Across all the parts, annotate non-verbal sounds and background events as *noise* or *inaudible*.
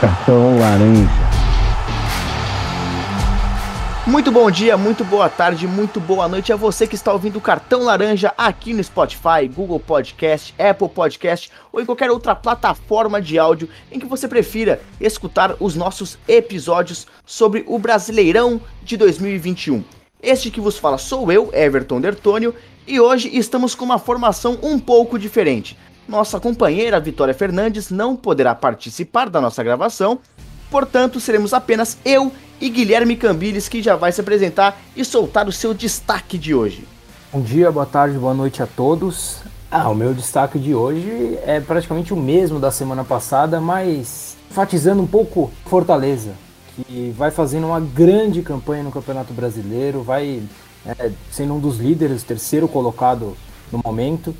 Cartão laranja. Muito bom dia, muito boa tarde, muito boa noite a você que está ouvindo o Cartão Laranja aqui no Spotify, Google Podcast, Apple Podcast ou em qualquer outra plataforma de áudio em que você prefira escutar os nossos episódios sobre o Brasileirão de 2021. Este que vos fala sou eu, Everton Dertônio, e hoje estamos com uma formação um pouco diferente. Nossa companheira Vitória Fernandes não poderá participar da nossa gravação, portanto seremos apenas eu e Guilherme Cambiles que já vai se apresentar e soltar o seu destaque de hoje. Bom dia, boa tarde, boa noite a todos. Ah, o meu destaque de hoje é praticamente o mesmo da semana passada, mas enfatizando um pouco Fortaleza, que vai fazendo uma grande campanha no Campeonato Brasileiro, vai é, sendo um dos líderes, terceiro colocado no momento,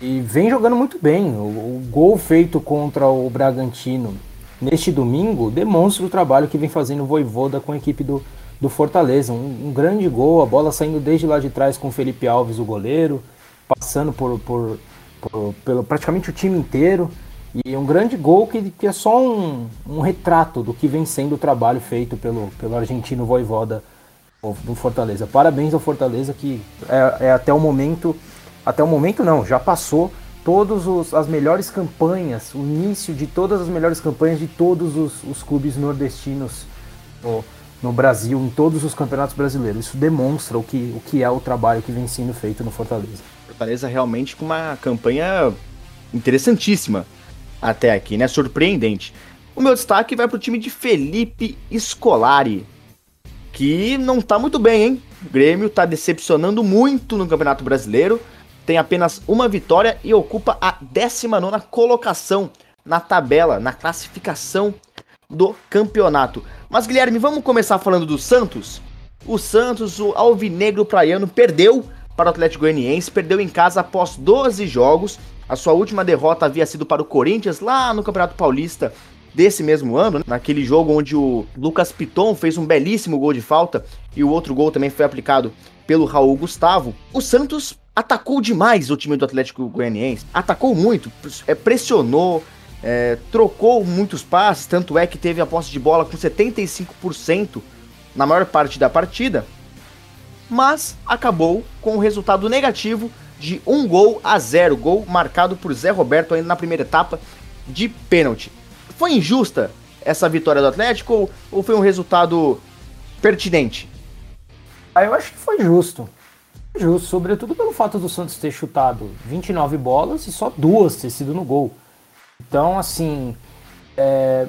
e vem jogando muito bem. O, o gol feito contra o Bragantino neste domingo demonstra o trabalho que vem fazendo o Voivoda com a equipe do, do Fortaleza. Um, um, grande gol, a bola saindo desde lá de trás com o Felipe Alves, o goleiro, passando por, por, por pelo praticamente o time inteiro. E um grande gol que, que é só um, um retrato do que vem sendo o trabalho feito pelo, pelo argentino Voivoda do Fortaleza. Parabéns ao Fortaleza que é, é até o momento, até o momento não, já passou todas as melhores campanhas, o início de todas as melhores campanhas de todos os, os clubes nordestinos no, no, Brasil, em todos os campeonatos brasileiros. Isso demonstra o que, o que é o trabalho que vem sendo feito no Fortaleza. Fortaleza realmente com uma campanha interessantíssima até aqui, né? Surpreendente. O meu destaque vai para o time de Felipe Scolari, que não tá muito bem, hein? O Grêmio tá decepcionando muito no Campeonato Brasileiro tem apenas uma vitória e ocupa a 19 colocação na tabela, na classificação do campeonato. Mas Guilherme, vamos começar falando do Santos? O Santos, o alvinegro praiano, perdeu para o Atlético Goianiense, perdeu em casa após 12 jogos. A sua última derrota havia sido para o Corinthians lá no Campeonato Paulista desse mesmo ano, né? naquele jogo onde o Lucas Piton fez um belíssimo gol de falta e o outro gol também foi aplicado pelo Raul Gustavo. O Santos atacou demais o time do Atlético Goianiense, atacou muito, é, pressionou, é, trocou muitos passes, tanto é que teve a posse de bola com 75% na maior parte da partida, mas acabou com um resultado negativo de um gol a zero, gol marcado por Zé Roberto ainda na primeira etapa de pênalti. Foi injusta essa vitória do Atlético ou, ou foi um resultado pertinente? Ah, eu acho que foi justo justo, sobretudo pelo fato do Santos ter chutado 29 bolas e só duas ter sido no gol. Então, assim, é,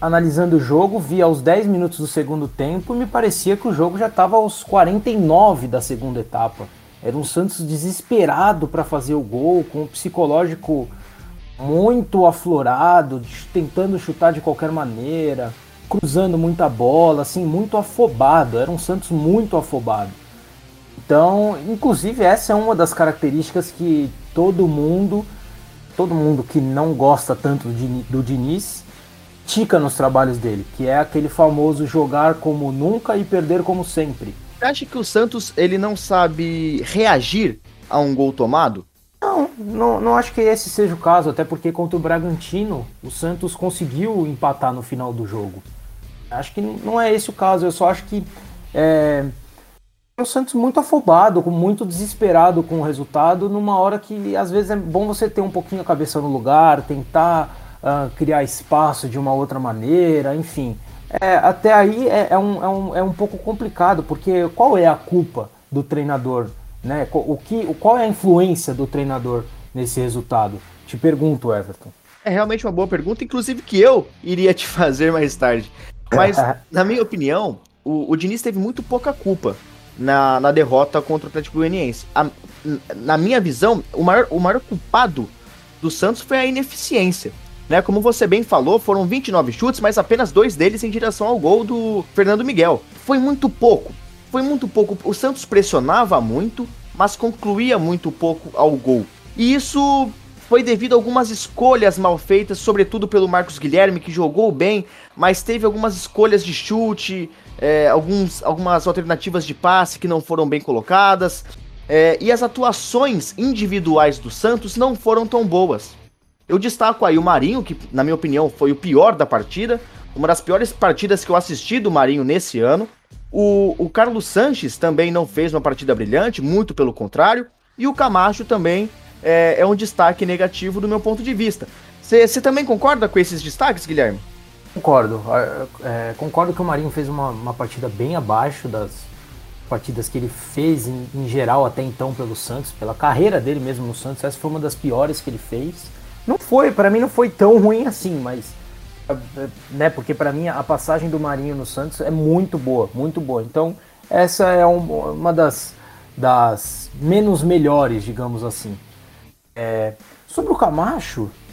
analisando o jogo, vi aos 10 minutos do segundo tempo e me parecia que o jogo já estava aos 49 da segunda etapa. Era um Santos desesperado para fazer o gol, com o psicológico muito aflorado, tentando chutar de qualquer maneira, cruzando muita bola, assim, muito afobado. Era um Santos muito afobado. Então, inclusive essa é uma das características que todo mundo, todo mundo que não gosta tanto do Diniz, tica nos trabalhos dele, que é aquele famoso jogar como nunca e perder como sempre. Você acha que o Santos ele não sabe reagir a um gol tomado? Não, não, não acho que esse seja o caso, até porque contra o Bragantino o Santos conseguiu empatar no final do jogo. Acho que não é esse o caso, eu só acho que é, o Santos muito afobado, muito desesperado com o resultado, numa hora que às vezes é bom você ter um pouquinho a cabeça no lugar, tentar uh, criar espaço de uma outra maneira, enfim. É, até aí é, é, um, é, um, é um pouco complicado, porque qual é a culpa do treinador? Né? O que, qual é a influência do treinador nesse resultado? Te pergunto, Everton. É realmente uma boa pergunta, inclusive que eu iria te *laughs* fazer mais tarde. Mas, *laughs* na minha opinião, o, o Diniz teve muito pouca culpa na, na derrota contra o Atlético Goianiense. A, na minha visão, o maior, o maior culpado do Santos foi a ineficiência. Né? Como você bem falou, foram 29 chutes, mas apenas dois deles em direção ao gol do Fernando Miguel. Foi muito pouco. Foi muito pouco. O Santos pressionava muito, mas concluía muito pouco ao gol. E isso foi devido a algumas escolhas mal feitas, sobretudo pelo Marcos Guilherme, que jogou bem, mas teve algumas escolhas de chute, é, alguns, algumas alternativas de passe que não foram bem colocadas. É, e as atuações individuais do Santos não foram tão boas. Eu destaco aí o Marinho, que na minha opinião foi o pior da partida, uma das piores partidas que eu assisti do Marinho nesse ano. O, o Carlos Sanches também não fez uma partida brilhante, muito pelo contrário. E o Camacho também é, é um destaque negativo do meu ponto de vista. Você também concorda com esses destaques, Guilherme? Concordo. É, concordo que o Marinho fez uma, uma partida bem abaixo das partidas que ele fez em, em, geral até então pelo Santos, pela carreira dele mesmo no Santos. Essa foi uma das piores que ele fez. Não foi, para mim não foi tão ruim assim, mas né, porque para mim a passagem do Marinho no Santos é muito boa, muito boa. Então essa é um, uma das, das menos melhores, digamos assim. É, sobre o Camacho, é,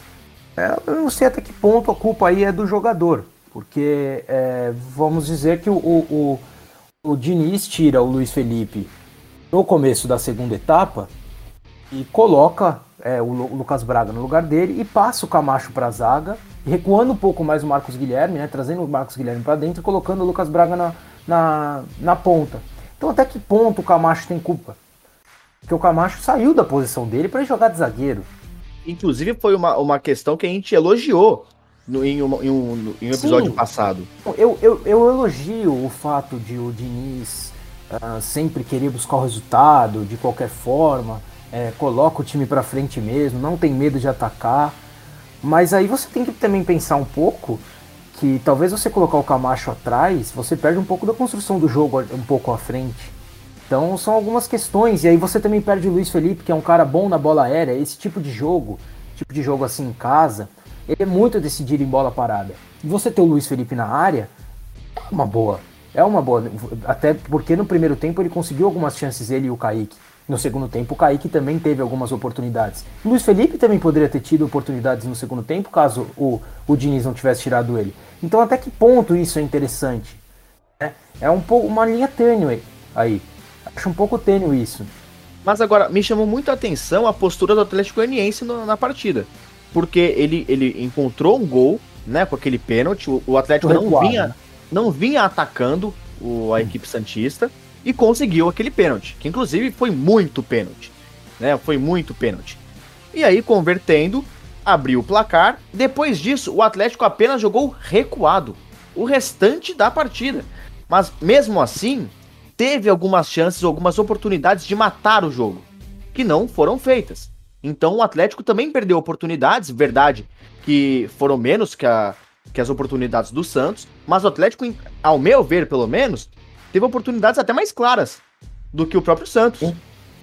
eu não sei até que ponto a culpa aí é do jogador, porque é, vamos dizer que o, o, o, Diniz tira o Luiz Felipe no começo da segunda etapa e coloca é, o, o, Lucas Braga no lugar dele e passa o Camacho para a zaga, recuando um pouco mais o Marcos Guilherme, né, trazendo o Marcos Guilherme para dentro e colocando o Lucas Braga na, na, na ponta. Então até que ponto o Camacho tem culpa? Porque o Camacho saiu da posição dele para jogar de zagueiro. Inclusive, foi uma, uma questão que a gente elogiou no, em, um, em, um, em um episódio Sim. passado. Eu, eu, eu elogio o fato de o Diniz uh, sempre querer buscar o resultado de qualquer forma, é, coloca o time para frente mesmo, não tem medo de atacar. Mas aí você tem que também pensar um pouco que talvez você colocar o Camacho atrás, você perde um pouco da construção do jogo um pouco à frente. Então são algumas questões. E aí você também perde o Luiz Felipe, que é um cara bom na bola aérea. Esse tipo de jogo, tipo de jogo assim em casa, ele é muito decidido em bola parada. E você ter o Luiz Felipe na área é uma boa. É uma boa. Até porque no primeiro tempo ele conseguiu algumas chances, ele e o Kaique. No segundo tempo, o Kaique também teve algumas oportunidades. O Luiz Felipe também poderia ter tido oportunidades no segundo tempo, caso o, o Diniz não tivesse tirado ele. Então, até que ponto isso é interessante? É, é um pouco uma linha tênue aí. Acho um pouco tênue isso. Mas agora, me chamou muito a atenção a postura do Atlético Goianiense na partida. Porque ele, ele encontrou um gol, né, com aquele pênalti. O, o Atlético não vinha, não vinha atacando o, a equipe Santista e conseguiu aquele pênalti. Que inclusive foi muito pênalti. Né, foi muito pênalti. E aí, convertendo, abriu o placar. Depois disso, o Atlético apenas jogou recuado. O restante da partida. Mas mesmo assim, teve algumas chances, algumas oportunidades de matar o jogo, que não foram feitas. Então o Atlético também perdeu oportunidades, verdade, que foram menos que, a, que as oportunidades do Santos, mas o Atlético, ao meu ver, pelo menos, teve oportunidades até mais claras do que o próprio Santos,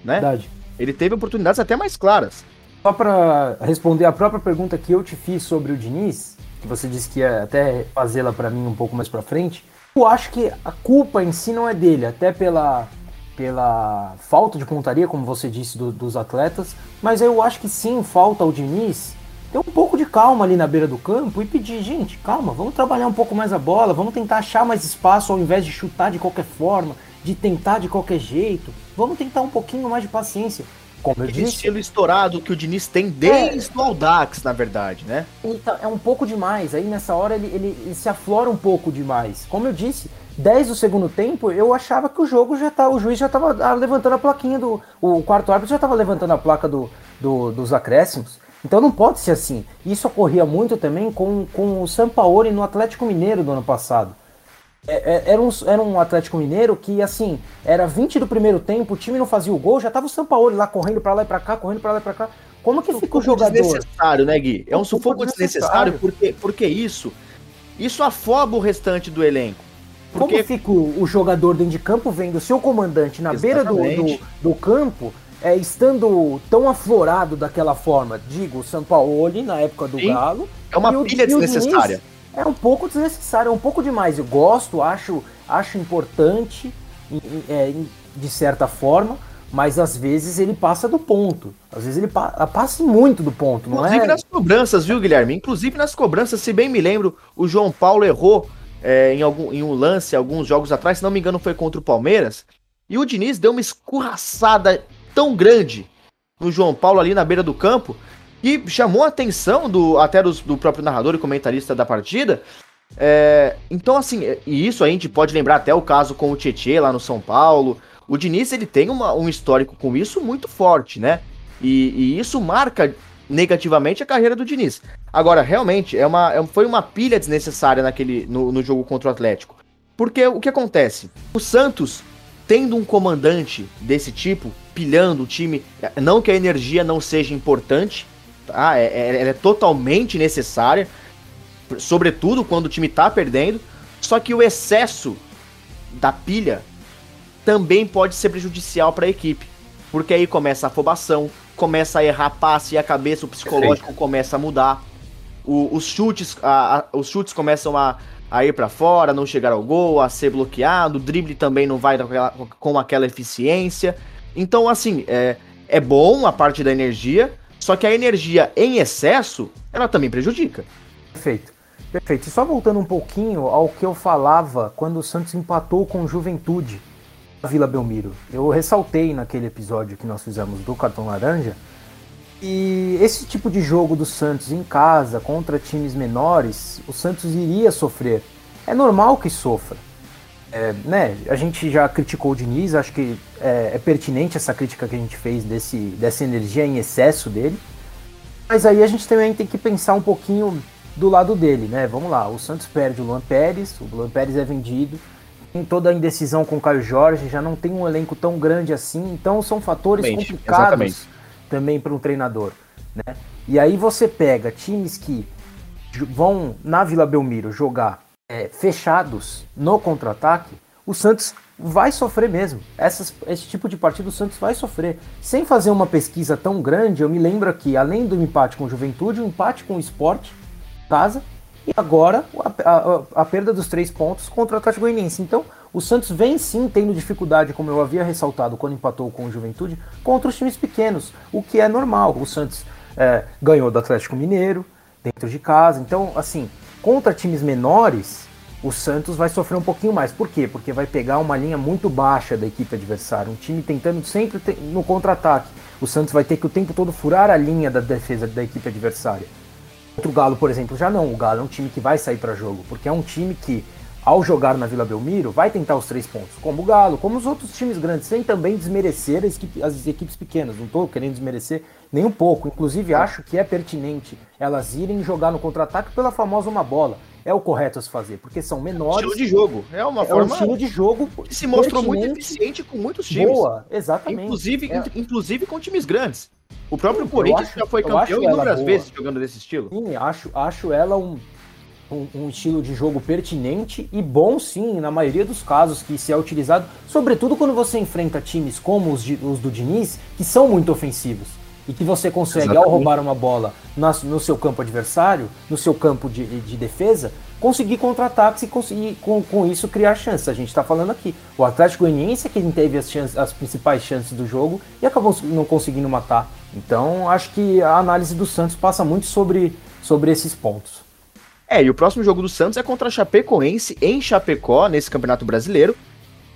né? Verdade. Ele teve oportunidades até mais claras. Só para responder a própria pergunta que eu te fiz sobre o Diniz, que você disse que ia até fazê-la para mim um pouco mais para frente, eu acho que a culpa em si não é dele, até pela, pela falta de pontaria, como você disse, do, dos atletas, mas eu acho que sim, falta ao Diniz ter um pouco de calma ali na beira do campo e pedir, gente, calma, vamos trabalhar um pouco mais a bola, vamos tentar achar mais espaço ao invés de chutar de qualquer forma, de tentar de qualquer jeito, vamos tentar um pouquinho mais de paciência. Como eu disse. estilo estourado que o Diniz tem desde é, o Aldax, na verdade, né? Então, é um pouco demais. Aí nessa hora ele, ele, ele, se aflora um pouco demais. Como eu disse, 10 do segundo tempo, eu achava que o jogo já tá. O juiz já tava ah, levantando a plaquinha do. O quarto árbitro já tava levantando a placa do, do dos acréscimos. Então não pode ser assim. Isso ocorria muito também com, com o Sampaoli no Atlético Mineiro do ano passado. É, é, era, um, era um Atlético Mineiro que, assim, era 20 do primeiro tempo, o time não fazia o gol, já tava o Sampaoli lá correndo para lá e pra cá, correndo para lá e pra cá. Como que fica o jogador? desnecessário, né, Gui? É um, sufoco desnecessário, porque, porque isso, isso afoba o restante do elenco. Porque... Como fica o, o, jogador dentro de campo vendo o seu comandante na Exatamente. beira do, do, do campo, é, estando tão aflorado daquela forma? Digo, o Sampaoli na época do Sim. Galo. É uma pilha desnecessária é um pouco desnecessário, é um pouco demais. Eu gosto, acho, acho importante, é, de certa forma, mas às vezes ele passa do ponto. Às vezes ele pa passa muito do ponto, não Inclusive é? nas cobranças, viu, Guilherme? Inclusive nas cobranças, se bem me lembro, o João Paulo errou é, em, algum, em um lance alguns jogos atrás, se não me engano foi contra o Palmeiras, e o Diniz deu uma escorraçada tão grande no João Paulo ali na beira do campo, que chamou a atenção do, até dos, do próprio narrador e comentarista da partida. É, então, assim, e isso a gente pode lembrar até o caso com o Tietê lá no São Paulo. O Diniz ele tem uma, um histórico com isso muito forte, né? E, e isso marca negativamente a carreira do Diniz. Agora, realmente, é uma, é, foi uma pilha desnecessária naquele, no, no jogo contra o Atlético. Porque o que acontece? O Santos, tendo um comandante desse tipo, pilhando o time, não que a energia não seja importante, tá? É, é, ela é totalmente necessária, sobretudo quando o time tá perdendo, só que o excesso da pilha também pode ser prejudicial para a equipe. Porque aí começa a afobação, começa a errar passe e a cabeça, o psicológico Perfeito. começa a mudar. O, os, chutes, a, a, os chutes começam a, a ir para fora, não chegar ao gol, a ser bloqueado, o drible também não vai com aquela, com aquela eficiência. Então, assim, é, é bom a parte da energia, só que a energia em excesso, ela também prejudica. Perfeito. Perfeito. E só voltando um pouquinho ao que eu falava quando o Santos empatou com Juventude na Vila Belmiro. Eu ressaltei naquele episódio que nós fizemos do cartão laranja e esse tipo de jogo do Santos em casa contra times menores, o Santos iria sofrer. É normal que sofra. É, né, a gente já criticou o Diniz, acho que é, é, pertinente essa crítica que a gente fez desse, dessa energia em excesso dele. Mas aí a gente também tem que pensar um pouquinho do lado dele, né? Vamos lá, o Santos perde o Luan Pérez, o Luan Pérez é vendido, tem toda a indecisão com o Caio Jorge, já não tem um elenco tão grande assim, então são fatores exatamente, complicados exatamente. também para um treinador, né? E aí você pega times que vão na Vila Belmiro jogar é, fechados no contra-ataque, o Santos vai sofrer mesmo. Essas, esse tipo de partida o Santos vai sofrer. Sem fazer uma pesquisa tão grande, eu me lembro que, além do empate com Juventude, o empate com o Esporte, casa, e agora a, a, a, perda dos três pontos contra o Atlético Goianiense. Então, o Santos vem sim tendo dificuldade, como eu havia ressaltado quando empatou com o Juventude, contra os times pequenos, o que é normal. O Santos é, ganhou do Atlético Mineiro, dentro de casa. Então, assim, Contra times menores, o Santos vai sofrer um pouquinho mais. Por quê? Porque vai pegar uma linha muito baixa da equipe adversária, um time tentando sempre no contra-ataque. O Santos vai ter que o tempo todo furar a linha da defesa da equipe adversária. Contra o Galo, por exemplo, já não. O Galo é um time que vai sair para jogo, porque é um time que, ao jogar na Vila Belmiro, vai tentar os três pontos, como o Galo, como os outros times grandes, sem também desmerecer as equipes pequenas. Não estou querendo desmerecer nem um pouco. Inclusive, acho que é pertinente elas irem jogar no contra-ataque pela famosa uma bola. É o correto a se fazer, porque são menores. Estilo de jogo. É uma é forma. Um estilo de jogo que se mostrou muito eficiente com muitos times. Boa, exatamente. Inclusive, é. inclusive com times grandes. O próprio Corinthians acho, já foi campeão inúmeras vezes jogando desse estilo. Sim, acho, acho ela um, um, um, estilo de jogo pertinente e bom sim, na maioria dos casos que se é utilizado, sobretudo quando você enfrenta times como os, de, os do Diniz, que são muito ofensivos e que você consegue, Exatamente. ao roubar uma bola no seu campo adversário, no seu campo de, de defesa, conseguir contra-ataques e conseguir, com, com isso, criar chances. A gente está falando aqui. O Atlético Goianiense é quem teve as, chances, as principais chances do jogo e acabou não conseguindo matar. Então, acho que a análise do Santos passa muito sobre, sobre esses pontos. É, e o próximo jogo do Santos é contra a Chapecoense em Chapecó, nesse Campeonato Brasileiro.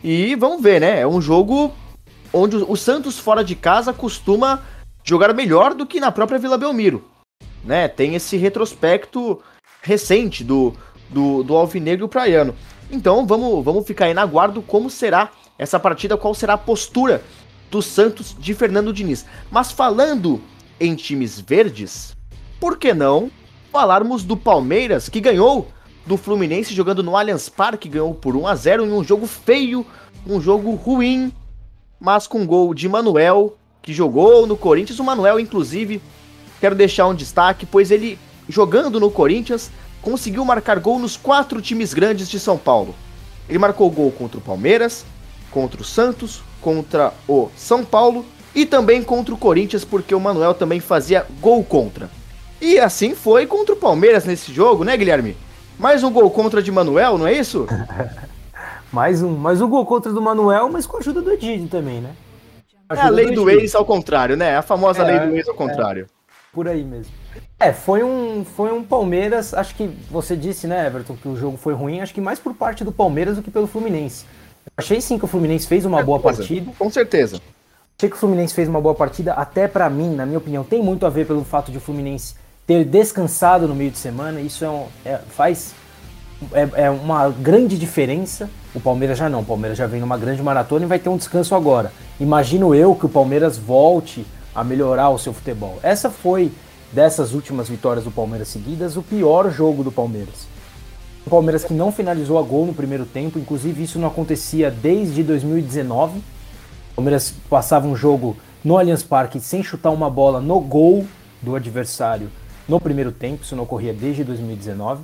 E vamos ver, né? É um jogo onde o Santos fora de casa costuma jogaram melhor do que na própria Vila Belmiro. Né? Tem esse retrospecto recente do, do, do Alvinegro Praiano. Então vamos, vamos ficar aí na guarda como será essa partida, qual será a postura do Santos de Fernando Diniz. Mas falando em times verdes, por que não falarmos do Palmeiras, que ganhou do Fluminense jogando no Allianz Parque, ganhou por 1 a 0 em um jogo feio, um jogo ruim, mas com gol de Manuel que jogou no Corinthians. O Manuel, inclusive, quero deixar um destaque, pois ele, jogando no Corinthians, conseguiu marcar gol nos quatro times grandes de São Paulo. Ele marcou gol contra o Palmeiras, contra o Santos, contra o São Paulo e também contra o Corinthians, porque o Manuel também fazia gol contra. E assim foi contra o Palmeiras nesse jogo, né, Guilherme? Mais um gol contra de Manuel, não é isso? *laughs* mais um, mais um gol contra do Manuel, mas com a ajuda do Edinho também, né? É a lei do ex ao contrário, né? A famosa é, lei do ex ao contrário. É, por aí mesmo. É, foi um, foi um Palmeiras, acho que você disse, né, Everton, que o jogo foi ruim, acho que mais por parte do Palmeiras do que pelo Fluminense. Achei sim que o Fluminense fez uma boa partida. Com certeza. Achei que o Fluminense fez uma boa partida, até para mim, na minha opinião, tem muito a ver pelo fato de o Fluminense ter descansado no meio de semana. Isso é, um, é faz é, é, uma grande diferença. O Palmeiras já não, o Palmeiras já vem numa grande maratona e vai ter um descanso agora. Imagino eu que o Palmeiras volte a melhorar o seu futebol. Essa foi dessas últimas vitórias do Palmeiras seguidas, o pior jogo do Palmeiras. O Palmeiras que não finalizou a gol no primeiro tempo, inclusive isso não acontecia desde 2019. O Palmeiras passava um jogo no Allianz Parque sem chutar uma bola no gol do adversário no primeiro tempo, isso não ocorria desde 2019.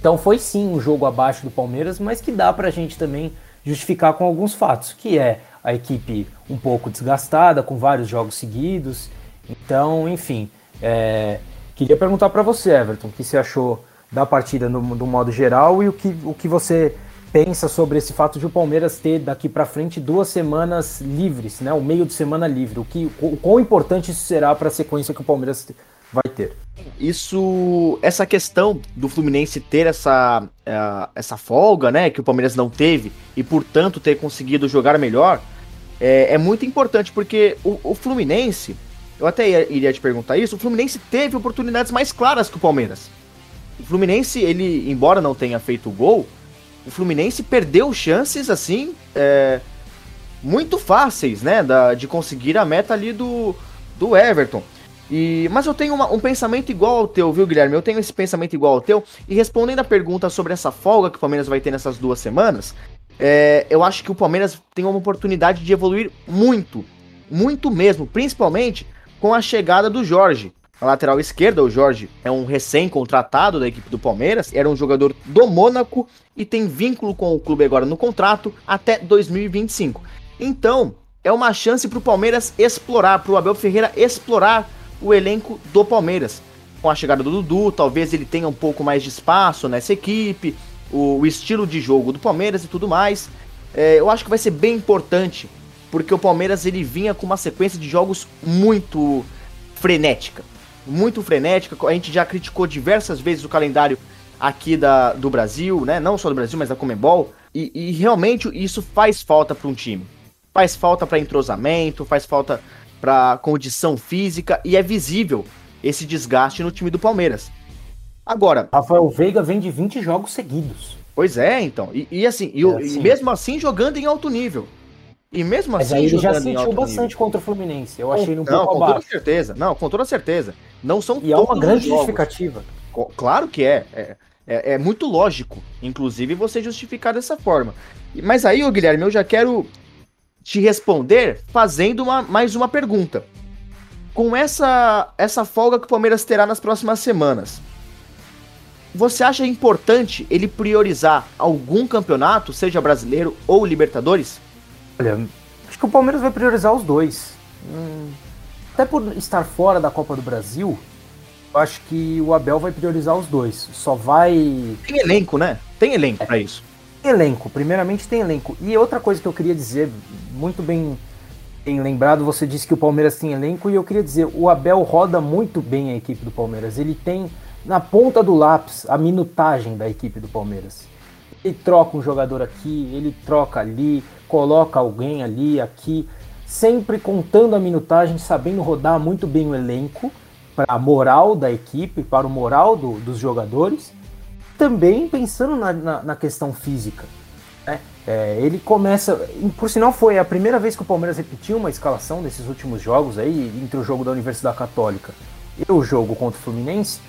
Então foi sim um jogo abaixo do Palmeiras, mas que dá para a gente também justificar com alguns fatos, que é a equipe um pouco desgastada, com vários jogos seguidos. Então, enfim, é, queria perguntar para você, Everton, o que você achou da partida no, do modo geral e o que, o que você pensa sobre esse fato de o Palmeiras ter daqui para frente duas semanas livres, né? O meio de semana livre. O que, o quão importante isso será para a sequência que o Palmeiras vai ter? Isso, essa questão do Fluminense ter essa, uh, essa folga, né, que o Palmeiras não teve e portanto ter conseguido jogar melhor, é, é muito importante porque o, o Fluminense, eu até ia, iria te perguntar isso, o Fluminense teve oportunidades mais claras que o Palmeiras. O Fluminense, ele, embora não tenha feito o gol, o Fluminense perdeu chances assim é, muito fáceis, né, da, de conseguir a meta ali do, do Everton. E, mas eu tenho uma, um pensamento igual ao teu, viu, Guilherme? Eu tenho esse pensamento igual ao teu. E respondendo a pergunta sobre essa folga que o Palmeiras vai ter nessas duas semanas, é, eu acho que o Palmeiras tem uma oportunidade de evoluir muito, muito mesmo, principalmente com a chegada do Jorge. Na lateral esquerda, o Jorge é um recém-contratado da equipe do Palmeiras, era um jogador do Mônaco e tem vínculo com o clube agora no contrato até 2025. Então, é uma chance para o Palmeiras explorar, para o Abel Ferreira explorar o elenco do Palmeiras. Com a chegada do Dudu, talvez ele tenha um pouco mais de espaço nessa equipe, o, o estilo de jogo do Palmeiras e tudo mais. É, eu acho que vai ser bem importante, porque o Palmeiras ele vinha com uma sequência de jogos muito frenética. Muito frenética. A gente já criticou diversas vezes o calendário aqui da, do Brasil, né? Não só do Brasil, mas da Comembol. E, e realmente isso faz falta para um time. Faz falta para entrosamento, faz falta para condição física e é visível esse desgaste no time do Palmeiras. Agora. Rafael Veiga vem de 20 jogos seguidos. Pois é, então. E, e assim, e, é assim, e, mesmo assim jogando em alto nível. E mesmo Mas assim. Aí ele já sentiu bastante nível. contra o Fluminense. Eu achei ele um não, pouco com abaixo. toda certeza. Não, com toda certeza. Não são E é uma grande justificativa. Claro que é. é. É, é muito lógico, inclusive, você justificar dessa forma. Mas aí, ô Guilherme, eu já quero te responder fazendo uma, mais uma pergunta. Com essa, essa folga que o Palmeiras terá nas próximas semanas, você acha importante ele priorizar algum campeonato, seja brasileiro ou Libertadores? Olha, acho que o Palmeiras vai priorizar os dois. Hum, até por estar fora da Copa do Brasil, eu acho que o Abel vai priorizar os dois. Só vai. Tem elenco, né? Tem elenco é. para isso. Elenco, primeiramente tem elenco. E outra coisa que eu queria dizer, muito bem, bem lembrado, você disse que o Palmeiras tem elenco, e eu queria dizer, o Abel roda muito bem a equipe do Palmeiras. Ele tem na ponta do lápis a minutagem da equipe do Palmeiras. Ele troca um jogador aqui, ele troca ali, coloca alguém ali, aqui, sempre contando a minutagem, sabendo rodar muito bem o elenco para a moral da equipe, para o moral do, dos jogadores também pensando na, na, na questão física. Né? É, ele começa. Por sinal, foi a primeira vez que o Palmeiras repetiu uma escalação desses últimos jogos aí, entre o jogo da Universidade Católica e o jogo contra o Fluminense.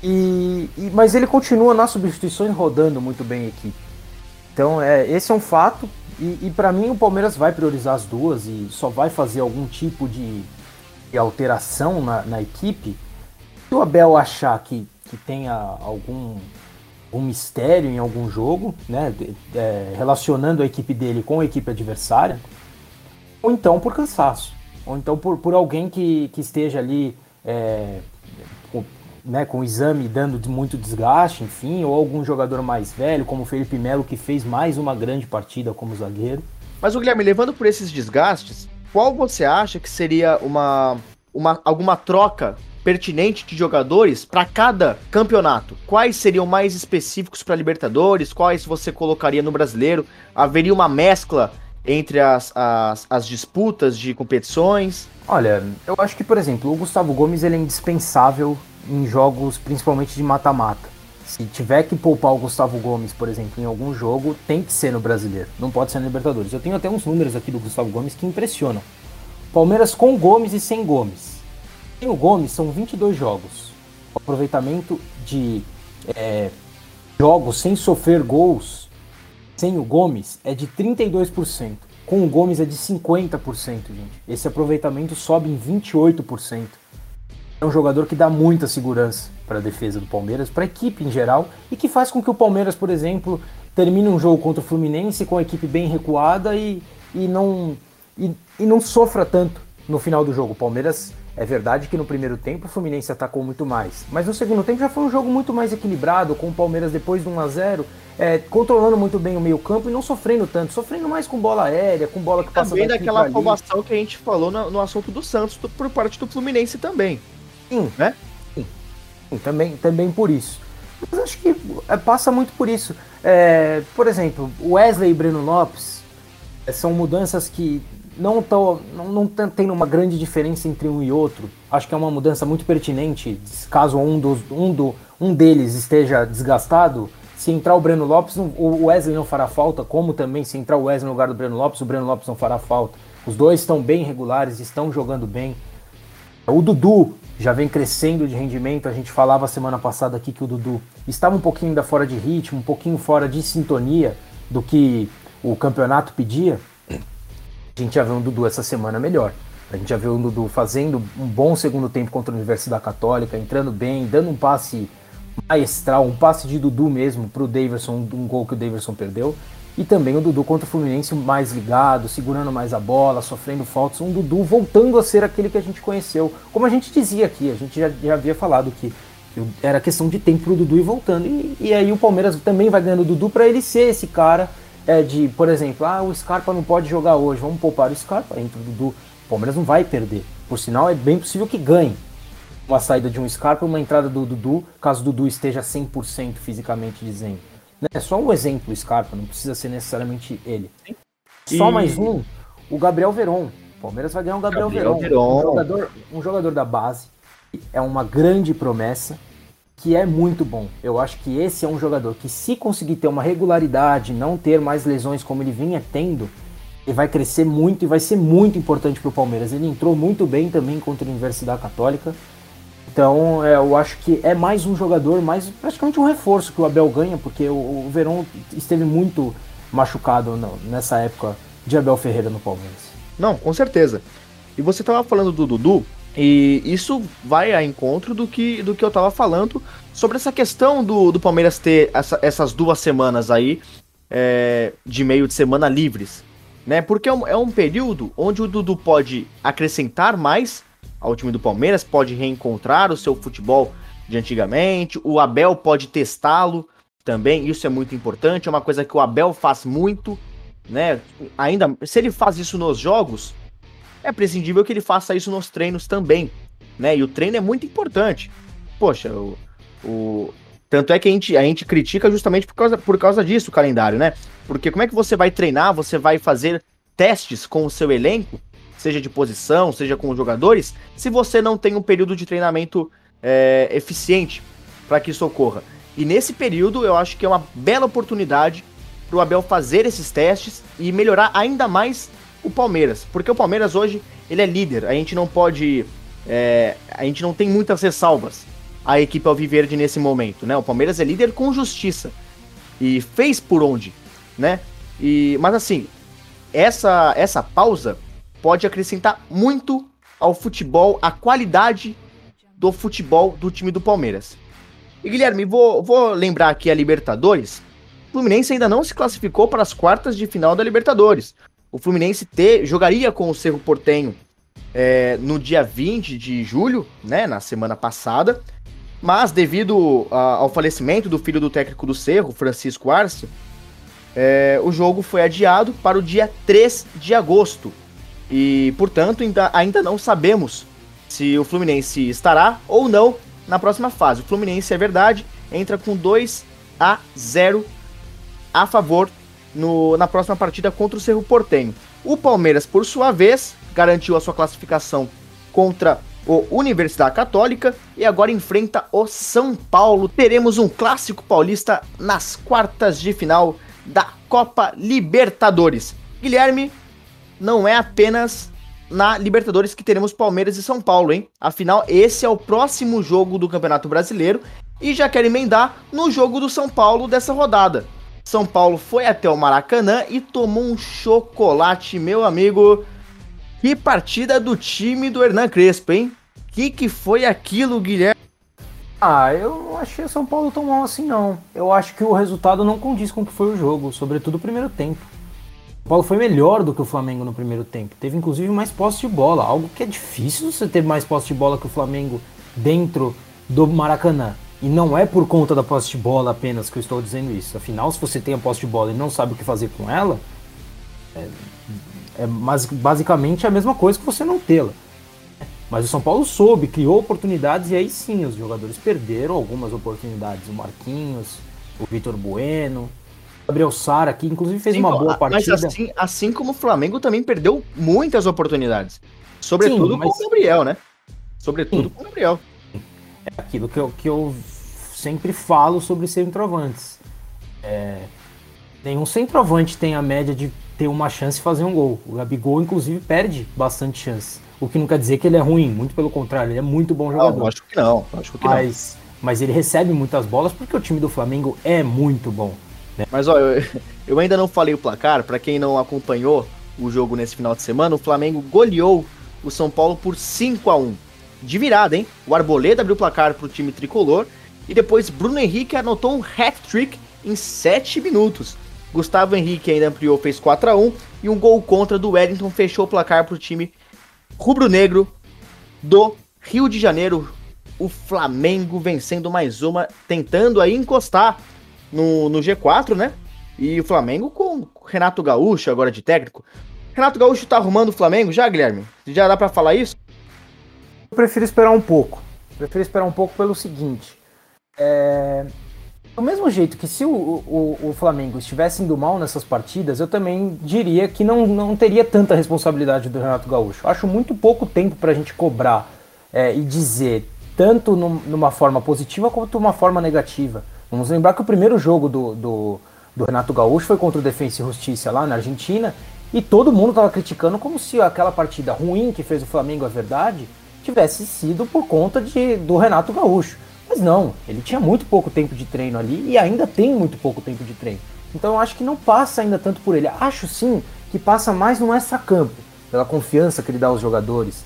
E, e, mas ele continua nas substituições rodando muito bem a equipe. Então, é, esse é um fato. E, e para mim, o Palmeiras vai priorizar as duas e só vai fazer algum tipo de, de alteração na, na equipe. Se o Abel achar que, que tenha algum um mistério em algum jogo, né, é, relacionando a equipe dele com a equipe adversária, ou então por cansaço, ou então por, por alguém que, que esteja ali é, com, né, com o exame dando muito desgaste, enfim, ou algum jogador mais velho, como o Felipe Melo, que fez mais uma grande partida como zagueiro. Mas o Guilherme, levando por esses desgastes, qual você acha que seria uma, uma alguma troca pertinente de jogadores para cada campeonato. Quais seriam mais específicos para Libertadores? Quais você colocaria no brasileiro? Haveria uma mescla entre as, as, as, disputas de competições? Olha, eu acho que, por exemplo, o Gustavo Gomes ele é indispensável em jogos principalmente de mata-mata. Se tiver que poupar o Gustavo Gomes, por exemplo, em algum jogo, tem que ser no brasileiro, não pode ser no Libertadores. Eu tenho até uns números aqui do Gustavo Gomes que impressionam. Palmeiras com Gomes e sem Gomes Sem o Gomes, são 22 jogos. O aproveitamento de é, jogos sem sofrer gols sem o Gomes é de 32%. Com o Gomes é de 50%, gente. Esse aproveitamento sobe em 28%. É um jogador que dá muita segurança para a defesa do Palmeiras, para a equipe em geral, e que faz com que o Palmeiras, por exemplo, termine um jogo contra o Fluminense com a equipe bem recuada e, e, não, e, e não sofra tanto no final do jogo. O Palmeiras é verdade que no primeiro tempo o Fluminense atacou muito mais, mas no segundo tempo já foi um jogo muito mais equilibrado, com o Palmeiras depois de 1 a 0 é, controlando muito bem o meio campo e não sofrendo tanto, sofrendo mais com bola aérea, com bola que passa Também daquela formação que a gente falou no, no assunto do Santos por parte do Fluminense também. Sim, né? Sim. Sim, também, também por isso. Mas acho que é, passa muito por isso. É, por exemplo, Wesley e Breno Lopes é, são mudanças que não, tô, não, não tem uma grande diferença entre um e outro. Acho que é uma mudança muito pertinente. Caso um, dos, um, do, um deles esteja desgastado, se entrar o Breno Lopes, o Wesley não fará falta, como também se entrar o Wesley no lugar do Breno Lopes, o Breno Lopes não fará falta. Os dois estão bem regulares, estão jogando bem. O Dudu já vem crescendo de rendimento. A gente falava semana passada aqui que o Dudu estava um pouquinho ainda fora de ritmo, um pouquinho fora de sintonia do que o campeonato pedia. A gente já viu o Dudu essa semana melhor. A gente já viu o Dudu fazendo um bom segundo tempo contra a Universidade Católica, entrando bem, dando um passe maestral, um passe de Dudu mesmo para o Daverson, um gol que o Daverson perdeu. E também o Dudu contra o Fluminense mais ligado, segurando mais a bola, sofrendo faltas. Um Dudu voltando a ser aquele que a gente conheceu. Como a gente dizia aqui, a gente já, já havia falado que era questão de tempo para o Dudu ir voltando. E, e, aí o Palmeiras também vai ganhando o Dudu para ele ser esse cara é, de, por exemplo, ah, o Scarpa não pode jogar hoje, vamos poupar o Scarpa, entra o Dudu. O Palmeiras não vai perder. Por sinal, é bem possível que ganhe uma saída de um Scarpa, uma entrada do Dudu, caso o Dudu esteja 100% fisicamente dizendo. É só um exemplo, o Scarpa, não precisa ser necessariamente ele. E... Só mais um, o Gabriel Veron. O Palmeiras vai ganhar um Gabriel, Gabriel Veron. Um, jogador, um jogador da base, é uma grande promessa, que é muito bom. Eu acho que esse é um jogador que, se conseguir ter uma regularidade, não ter mais lesões como ele vinha tendo, ele vai crescer muito e vai ser muito importante para o Palmeiras. Ele entrou muito bem também contra a Universidade Católica. Então, é, eu acho que é mais um jogador, mais praticamente um reforço que o Abel ganha, porque o, o Verón esteve muito machucado nessa época de Abel Ferreira no Palmeiras. Não, com certeza. E você estava falando do Dudu, e isso vai a encontro do que, do que eu estava falando sobre essa questão do, do Palmeiras ter essa, essas duas semanas aí é, de meio de semana livres. Né? Porque é um, é um período onde o Dudu pode acrescentar mais ao time do Palmeiras, pode reencontrar o seu futebol de antigamente, o Abel pode testá-lo também, isso é muito importante, é uma coisa que o Abel faz muito, né? Ainda, se ele faz isso nos jogos, é prescindível que ele faça isso nos treinos também, né? E o treino é muito importante. Poxa, o, o tanto é que a gente, a gente critica justamente por causa, por causa disso o calendário, né? Porque como é que você vai treinar, você vai fazer testes com o seu elenco seja de posição, seja com os jogadores, se você não tem um período de treinamento é, eficiente para que isso ocorra. E nesse período eu acho que é uma bela oportunidade para o Abel fazer esses testes e melhorar ainda mais o Palmeiras, porque o Palmeiras hoje ele é líder. A gente não pode, é, a gente não tem muitas ressalvas à equipe alviverde nesse momento, né? O Palmeiras é líder com justiça e fez por onde, né? E mas assim essa essa pausa pode acrescentar muito ao futebol, à qualidade do futebol do time do Palmeiras. E Guilherme, vou, vou lembrar aqui a Libertadores. O Fluminense ainda não se classificou para as quartas de final da Libertadores. O Fluminense ter, jogaria com o Cerro Portenho é, no dia 20 de julho, né, na semana passada, mas devido a, ao falecimento do filho do técnico do Cerro, Francisco Arce, é, o jogo foi adiado para o dia 3 de agosto, e, portanto, ainda, ainda não sabemos se o Fluminense estará ou não na próxima fase. O Fluminense, é verdade, entra com 2 a 0 a favor no, na próxima partida contra o Cerro Portenho. O Palmeiras, por sua vez, garantiu a sua classificação contra o Universidade Católica e agora enfrenta o São Paulo. Teremos um clássico paulista nas quartas de final da Copa Libertadores. Guilherme, não é apenas na Libertadores que teremos Palmeiras e São Paulo, hein? Afinal, esse é o próximo jogo do Campeonato Brasileiro e já quero emendar no jogo do São Paulo dessa rodada. São Paulo foi até o Maracanã e tomou um chocolate, meu amigo. Que partida do time do Hernan Crespo, hein? Que que foi aquilo, Guilherme? Ah, eu não achei o São Paulo tão mal assim, não. Eu acho que o resultado não condiz com o que foi o jogo, sobretudo o primeiro tempo. O Paulo foi melhor do que o Flamengo no primeiro tempo. Teve inclusive mais posse de bola, algo que é difícil você ter mais posse de bola que o Flamengo dentro do Maracanã. E não é por conta da posse de bola apenas que eu estou dizendo isso. Afinal, se você tem a posse de bola e não sabe o que fazer com ela, é, é basicamente a mesma coisa que você não tê-la. Mas o São Paulo soube, criou oportunidades e aí sim os jogadores perderam algumas oportunidades. O Marquinhos, o Vitor Bueno, Gabriel Sara, que inclusive fez sim, uma boa partida. Mas assim, assim como o Flamengo também perdeu muitas oportunidades. Sobretudo sim, mas... com o Gabriel, né? Sobretudo sim. com o Gabriel. É aquilo que eu, que eu sempre falo sobre centroavantes. É, nenhum centroavante tem a média de ter uma chance de fazer um gol. O Gabigol, inclusive, perde bastante chance. O que não quer dizer que ele é ruim, muito pelo contrário, ele é muito bom jogador. Não, acho que não, acho que mas, não. Mas ele recebe muitas bolas porque o time do Flamengo é muito bom. Né? Mas ó, eu, *laughs* eu ainda não falei o placar, para quem não acompanhou o jogo nesse final de semana, o Flamengo goleou o São Paulo por 5 a 1 De virada, hein? O Arboleda abriu o placar pro time tricolor e depois Bruno Henrique anotou um hat-trick em 7 minutos. Gustavo Henrique ainda ampliou, fez 4 a 1 e um gol contra do Wellington fechou o placar pro time rubro-negro do Rio de Janeiro. O Flamengo vencendo mais uma, tentando aí encostar no, no G4, né? E o Flamengo com Renato Gaúcho agora de técnico. Renato Gaúcho tá arrumando o Flamengo já, Guilherme? Já dá para falar isso? Eu prefiro esperar um pouco. prefiro esperar um pouco pelo seguinte. É... Do mesmo jeito que se o, o, o, Flamengo estivesse indo mal nessas partidas, eu também diria que não, não teria tanta responsabilidade do Renato Gaúcho. Acho muito pouco tempo para a gente cobrar é, e dizer, tanto num, numa forma positiva quanto numa forma negativa. Vamos lembrar que o primeiro jogo do, do, do Renato Gaúcho foi contra o Defensa e Justiça lá na Argentina e todo mundo estava criticando como se aquela partida ruim que fez o Flamengo, a verdade, tivesse sido por conta de, do Renato Gaúcho. Mas não, ele tinha muito pouco tempo de treino ali e ainda tem muito pouco tempo de treino. Então eu acho que não passa ainda tanto por ele. Acho sim que passa mais no extra-campo, pela confiança que ele dá aos jogadores,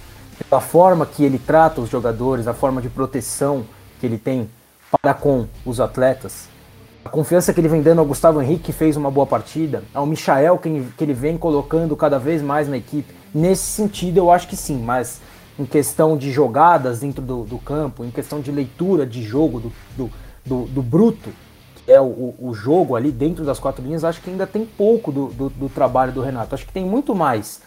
pela forma que ele trata os jogadores, a forma de proteção que ele tem para com os atletas. A confiança que ele vem dando ao Gustavo Henrique, que fez uma boa partida, ao Michael, que ele vem colocando cada vez mais na equipe. Nesse sentido, eu acho que sim, mas em questão de jogadas dentro do, do campo, em questão de leitura de jogo do, do, do, do bruto, que é o, o, jogo ali dentro das quatro linhas, acho que ainda tem pouco do, do, trabalho do Renato. Acho que tem muito mais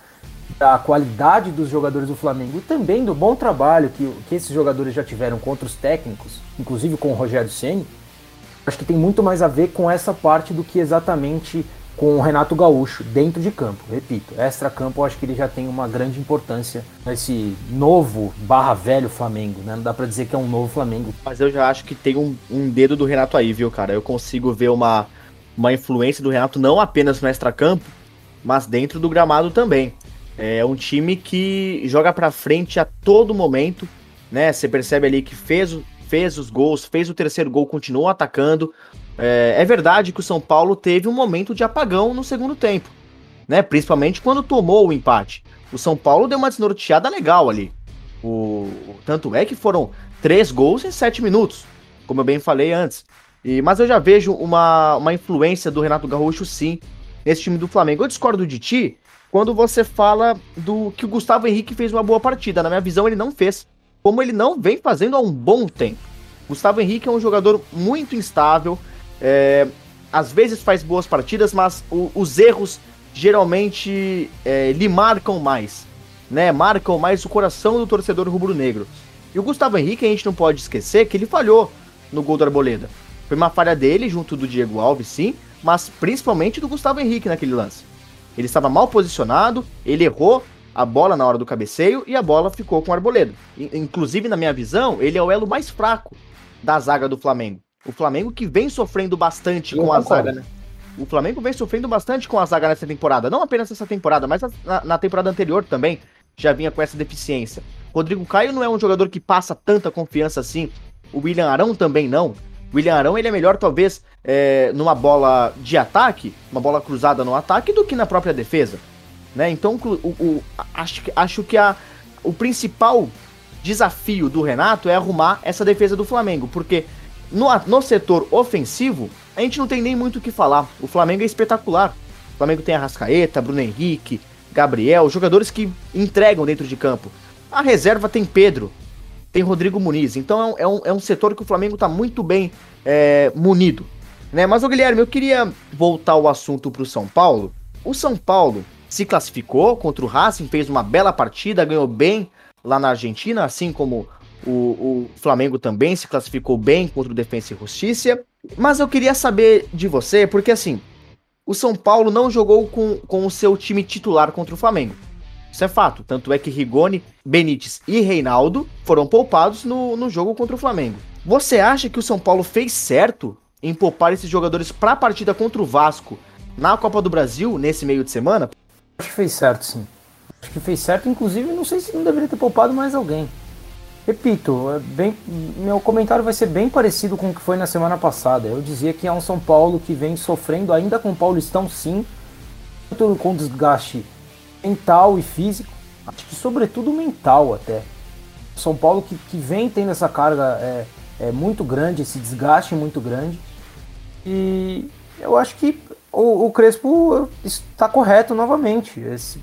da qualidade dos jogadores do Flamengo e também do bom trabalho que, que esses jogadores já tiveram contra os técnicos, inclusive com o Rogério Ceni. Acho que tem muito mais a ver com essa parte do que exatamente com o Renato Gaúcho dentro de campo. Repito, extra-campo eu acho que ele já tem uma grande importância nesse novo barra velho Flamengo, né? Não dá para dizer que é um novo Flamengo. Mas eu já acho que tem um, um, dedo do Renato aí, viu, cara? Eu consigo ver uma, uma influência do Renato não apenas no extra-campo, mas dentro do gramado também. É um time que joga para frente a todo momento, né? Você percebe ali que fez, fez os gols, fez o terceiro gol, continuou atacando. É, é, verdade que o São Paulo teve um momento de apagão no segundo tempo, né? Principalmente quando tomou o empate. O São Paulo deu uma desnorteada legal ali. O, tanto é que foram três gols em sete minutos, como eu bem falei antes. E, mas eu já vejo uma, uma influência do Renato Gaúcho, sim, nesse time do Flamengo. Eu discordo de ti quando você fala do que o Gustavo Henrique fez uma boa partida. Na minha visão, ele não fez. Como ele não vem fazendo há um bom tempo. Gustavo Henrique é um jogador muito instável, é, às vezes faz boas partidas, mas o, os erros geralmente é, lhe marcam mais, né? Marcam mais o coração do torcedor rubro-negro. E o Gustavo Henrique, a gente não pode esquecer que ele falhou no gol do Arboleda. Foi uma falha dele, junto do Diego Alves, sim, mas principalmente do Gustavo Henrique naquele lance. Ele estava mal posicionado, ele errou a bola na hora do cabeceio e a bola ficou com o Arboleda. Inclusive, na minha visão, ele é o elo mais fraco da zaga do Flamengo. O Flamengo que vem sofrendo bastante com a zaga, né? O Flamengo vem sofrendo bastante com a zaga nessa temporada. Não apenas nessa temporada, mas na, na temporada anterior também. já vinha com essa deficiência. Rodrigo Caio não é um jogador que passa tanta confiança assim. O William Arão também não. O William Arão ele é melhor, talvez, é, numa bola de ataque, uma bola cruzada no ataque, do que na própria defesa. Né? Então, o, o, acho, acho que a, o principal desafio do Renato é arrumar essa defesa do Flamengo, porque no, no setor ofensivo, a gente não tem nem muito o que falar. O Flamengo é espetacular. O Flamengo tem Arrascaeta, Bruno Henrique, Gabriel, jogadores que entregam dentro de campo. A reserva tem Pedro, tem Rodrigo Muniz. Então é um, é um setor que o Flamengo está muito bem é, munido. Né? Mas, o Guilherme, eu queria voltar o assunto para o São Paulo. O São Paulo se classificou contra o Racing, fez uma bela partida, ganhou bem lá na Argentina, assim como o, o Flamengo também se classificou bem contra o Defensa e Justiça. Mas eu queria saber de você, porque assim, o São Paulo não jogou com, com o seu time titular contra o Flamengo. Isso é fato. Tanto é que Rigoni, Benítez e Reinaldo foram poupados no, no jogo contra o Flamengo. Você acha que o São Paulo fez certo em poupar esses jogadores para a partida contra o Vasco na Copa do Brasil nesse meio de semana? Acho que fez certo, sim. Acho que fez certo, inclusive, não sei se não deveria ter poupado mais alguém. Repito, é bem, meu comentário vai ser bem parecido com o que foi na semana passada. Eu dizia que é um São Paulo que vem sofrendo ainda com o Paulistão, sim, tanto com desgaste mental e físico, acho que sobretudo mental até. São Paulo que, que vem tendo essa carga é, é muito grande, esse desgaste muito grande. E eu acho que o, o Crespo está correto novamente. Esse,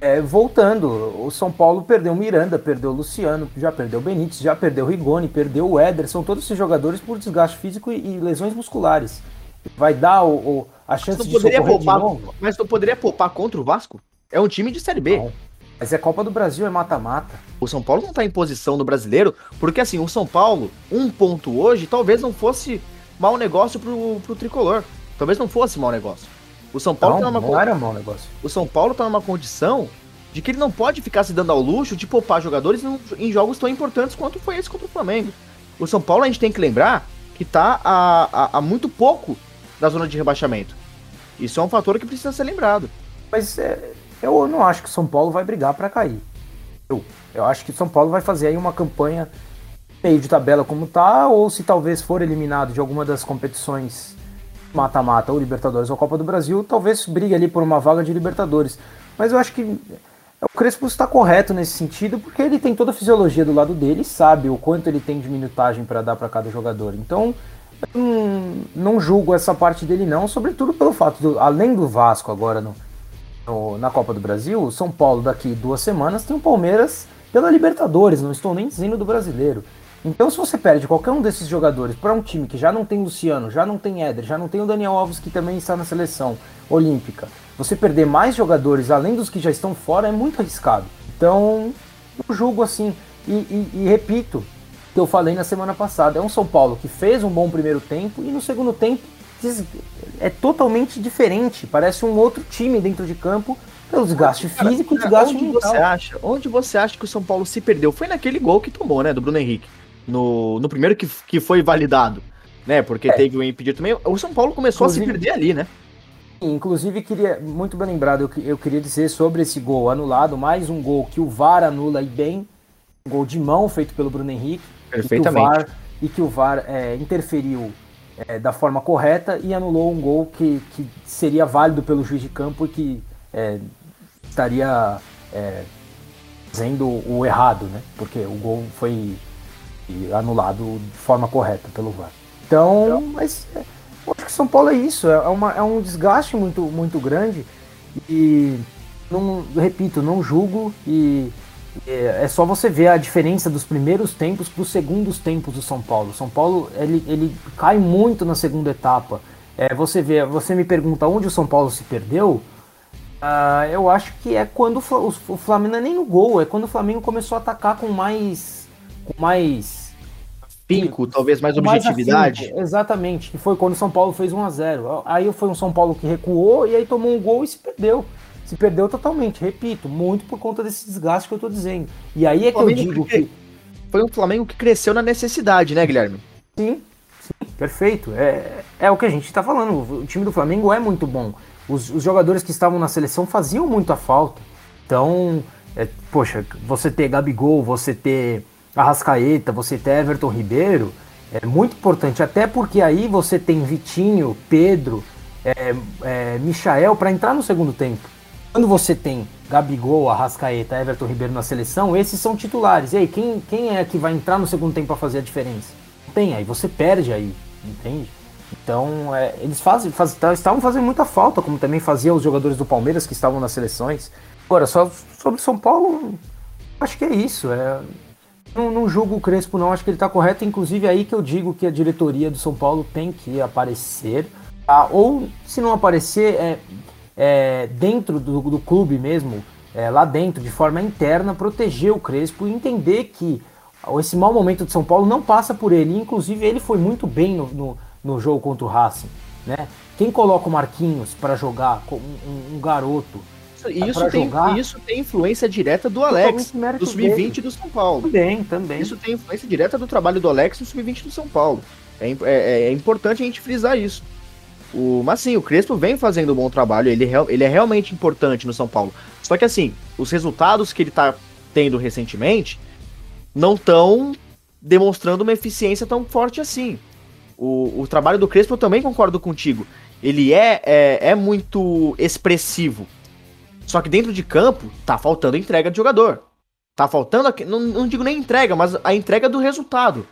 é, voltando, o São Paulo perdeu o Miranda, perdeu o Luciano, já perdeu o Benítez, já perdeu o Rigoni, perdeu o Éder, são todos esses jogadores por desgaste físico e, e lesões musculares. Vai dar o, o a chance de socorrer poupar, de novo? Mas tu poderia poupar contra o Vasco? É um time de Série B. Não. Mas é Copa do Brasil, é mata-mata. O São Paulo não tá em posição no brasileiro, porque assim, o São Paulo, um ponto hoje, talvez não fosse mau negócio pro, pro tricolor. Talvez não fosse mau negócio. O São Paulo não, tá numa não era mau negócio. O São Paulo tá numa condição de que ele não pode ficar se dando ao luxo de poupar jogadores em jogos tão importantes quanto foi esse contra o Flamengo. O São Paulo a gente tem que lembrar que tá a, a, a muito pouco da zona de rebaixamento. Isso é um fator que precisa ser lembrado. Mas é, eu não acho que o São Paulo vai brigar para cair. Eu, eu acho que o São Paulo vai fazer aí uma campanha meio de tabela como tá, ou se talvez for eliminado de alguma das competições mata-mata, ou Libertadores ou Copa do Brasil, talvez brigue ali por uma vaga de Libertadores. Mas eu acho que o Crespo está correto nesse sentido, porque ele tem toda a fisiologia do lado dele, sabe o quanto ele tem de minutagem para dar para cada jogador. Então, não, não julgo essa parte dele não, sobretudo pelo fato, do, além do Vasco agora no, no, na Copa do Brasil, o São Paulo daqui duas semanas tem o Palmeiras pela Libertadores, não estou nem dizendo do brasileiro. Então, se você perde qualquer um desses jogadores para um time que já não tem Luciano, já não tem Éder, já não tem o Daniel Alves que também está na seleção olímpica, você perder mais jogadores além dos que já estão fora é muito arriscado. Então, eu julgo assim. E, e, e repito, que eu falei na semana passada, é um São Paulo que fez um bom primeiro tempo e no segundo tempo é totalmente diferente. Parece um outro time dentro de campo pelo desgaste cara, físico e desgaste onde mental. Você acha, onde você acha que o São Paulo se perdeu? Foi naquele gol que tomou, né, do Bruno Henrique. No, no primeiro que, que foi validado, né? Porque é. teve o um impedido também. O São Paulo começou Inclusive, a se perder ali, né? Inclusive, queria, muito bem lembrado, eu, eu queria dizer sobre esse gol anulado, mais um gol que o VAR anula e bem, um gol de mão feito pelo Bruno Henrique. Perfeitamente. E que o VAR, e que o VAR é, interferiu é, da forma correta e anulou um gol que, que seria válido pelo juiz de campo e que é, estaria é, fazendo o errado, né? Porque o gol foi anulado de forma correta pelo VAR. Então, mas é, eu acho que São Paulo é isso, é, uma, é um desgaste muito, muito grande e não, repito, não julgo e é, só você ver a diferença dos primeiros tempos para os segundos tempos do São Paulo. São Paulo ele, ele cai muito na segunda etapa. É, você vê, você me pergunta onde o São Paulo se perdeu. Uh, eu acho que é quando o, o Flamengo não é nem no gol, é quando o Flamengo começou a atacar com mais, com mais pinco, talvez mais objetividade. Mais exatamente, que foi quando o São Paulo fez 1 a 0. Aí foi um São Paulo que recuou e aí tomou um gol e se perdeu se perdeu totalmente, repito, muito por conta desse desgaste que eu tô dizendo. E aí é que eu digo que. Foi um Flamengo que cresceu na necessidade, né, Guilherme? Sim, sim perfeito. É, é o que a gente está falando. O time do Flamengo é muito bom. Os, os, jogadores que estavam na seleção faziam muita falta. Então, É, poxa, você ter Gabigol, você ter Arrascaeta, você ter Everton Ribeiro, é muito importante, até porque aí você tem Vitinho, Pedro, é, é, Michael para entrar no segundo tempo. Quando você tem Gabigol, Arrascaeta, Everton Ribeiro na seleção, esses são titulares. E aí, quem, quem é que vai entrar no segundo tempo para fazer a diferença? Não tem, aí você perde aí, entende? Então, é, eles fazem, faz, tá, estavam fazendo muita falta, como também faziam os jogadores do Palmeiras que estavam nas seleções. Agora, só sobre São Paulo, acho que é isso. É, não, não julgo o Crespo, não, acho que ele está correto. Inclusive, é aí que eu digo que a diretoria do São Paulo tem que aparecer. Tá? Ou, se não aparecer, é, é dentro do, do clube mesmo, é, lá dentro, de forma interna, proteger o Crespo e entender que esse mau momento de São Paulo não passa por ele. Inclusive, ele foi muito bem no, no, no jogo contra o Racing. Né? Quem coloca o Marquinhos para jogar, um, um, um garoto isso, tem, jogar. isso tem influência direta do Alex, do Sub-20 do São Paulo. Também, também. Isso tem influência direta do trabalho do Alex no Sub-20 do São Paulo. É, é, é, importante a gente frisar isso. O, mas sim, o Crespo vem fazendo um bom trabalho, ele, ele é realmente importante no São Paulo. Só que assim, os resultados que ele tá tendo recentemente não estão demonstrando uma eficiência tão forte assim. O, o trabalho do Crespo eu também concordo contigo. Ele é, é, é muito expressivo. Só que dentro de campo, tá faltando entrega de jogador. Tá faltando, não, não digo nem entrega, mas a entrega do resultado.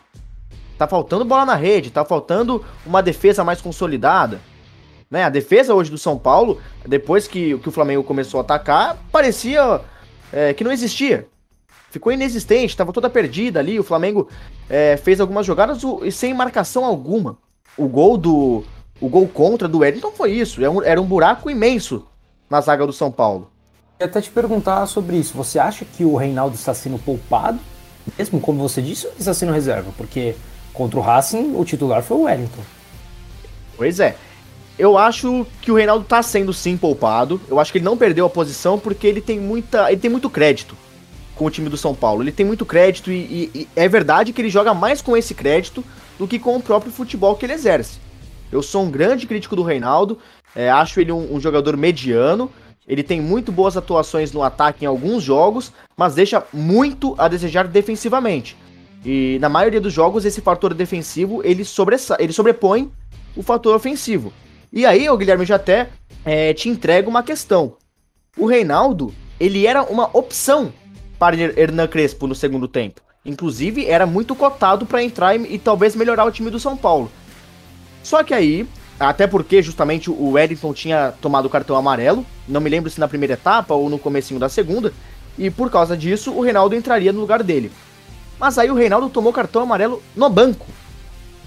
Tá faltando bola na rede, tá faltando uma defesa mais consolidada. Né? A defesa hoje do São Paulo, depois que, que o Flamengo começou a atacar, parecia é, que não existia. Ficou inexistente, estava toda perdida ali. O Flamengo é, fez algumas jogadas sem marcação alguma. O gol do. O gol contra do Wellington foi isso. Era é um, era um buraco imenso na zaga do São Paulo. Eu até te perguntar sobre isso. Você acha que o Reinaldo está sendo poupado, mesmo como você disse, ou está sendo reserva? Porque contra o Racing, o titular foi o Wellington. Pois é. Eu acho que o Reinaldo está sendo sim poupado. Eu acho que ele não perdeu a posição porque ele tem muita, ele tem muito crédito com o time do São Paulo. Ele tem muito crédito e, e, e é verdade que ele joga mais com esse crédito do que com o próprio futebol que ele exerce. Eu sou um grande crítico do Reinaldo. É, acho ele um, um, jogador mediano. Ele tem muito boas atuações no ataque em alguns jogos, mas deixa muito a desejar defensivamente. E na maioria dos jogos, esse fator defensivo ele, ele sobrepõe o fator ofensivo. E aí, o Guilherme já até é, te entrega uma questão. O Reinaldo, ele era uma opção para Hernan Crespo no segundo tempo. Inclusive, era muito cotado para entrar e, e talvez melhorar o time do São Paulo. Só que aí, até porque justamente o Wellington tinha tomado o cartão amarelo, não me lembro se na primeira etapa ou no comecinho da segunda, e por causa disso o Reinaldo entraria no lugar dele. Mas aí o Reinaldo tomou cartão amarelo no banco,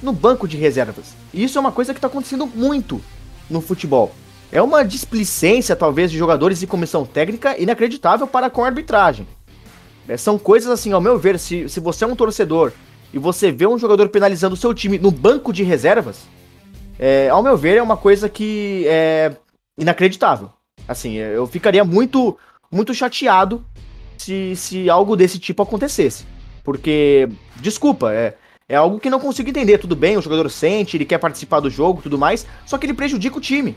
no banco de reservas. E isso é uma coisa que está acontecendo muito no futebol. É uma displicência, talvez, de jogadores e comissão técnica inacreditável para com a arbitragem. É, são coisas assim, ao meu ver, se, se você é um torcedor e você vê um jogador penalizando o seu time no banco de reservas, é, ao meu ver, é uma coisa que é inacreditável. Assim, eu ficaria muito, muito chateado se, se algo desse tipo acontecesse. Porque, desculpa, é, é algo que não consigo entender. Tudo bem, o jogador sente, ele quer participar do jogo tudo mais, só que ele prejudica o time.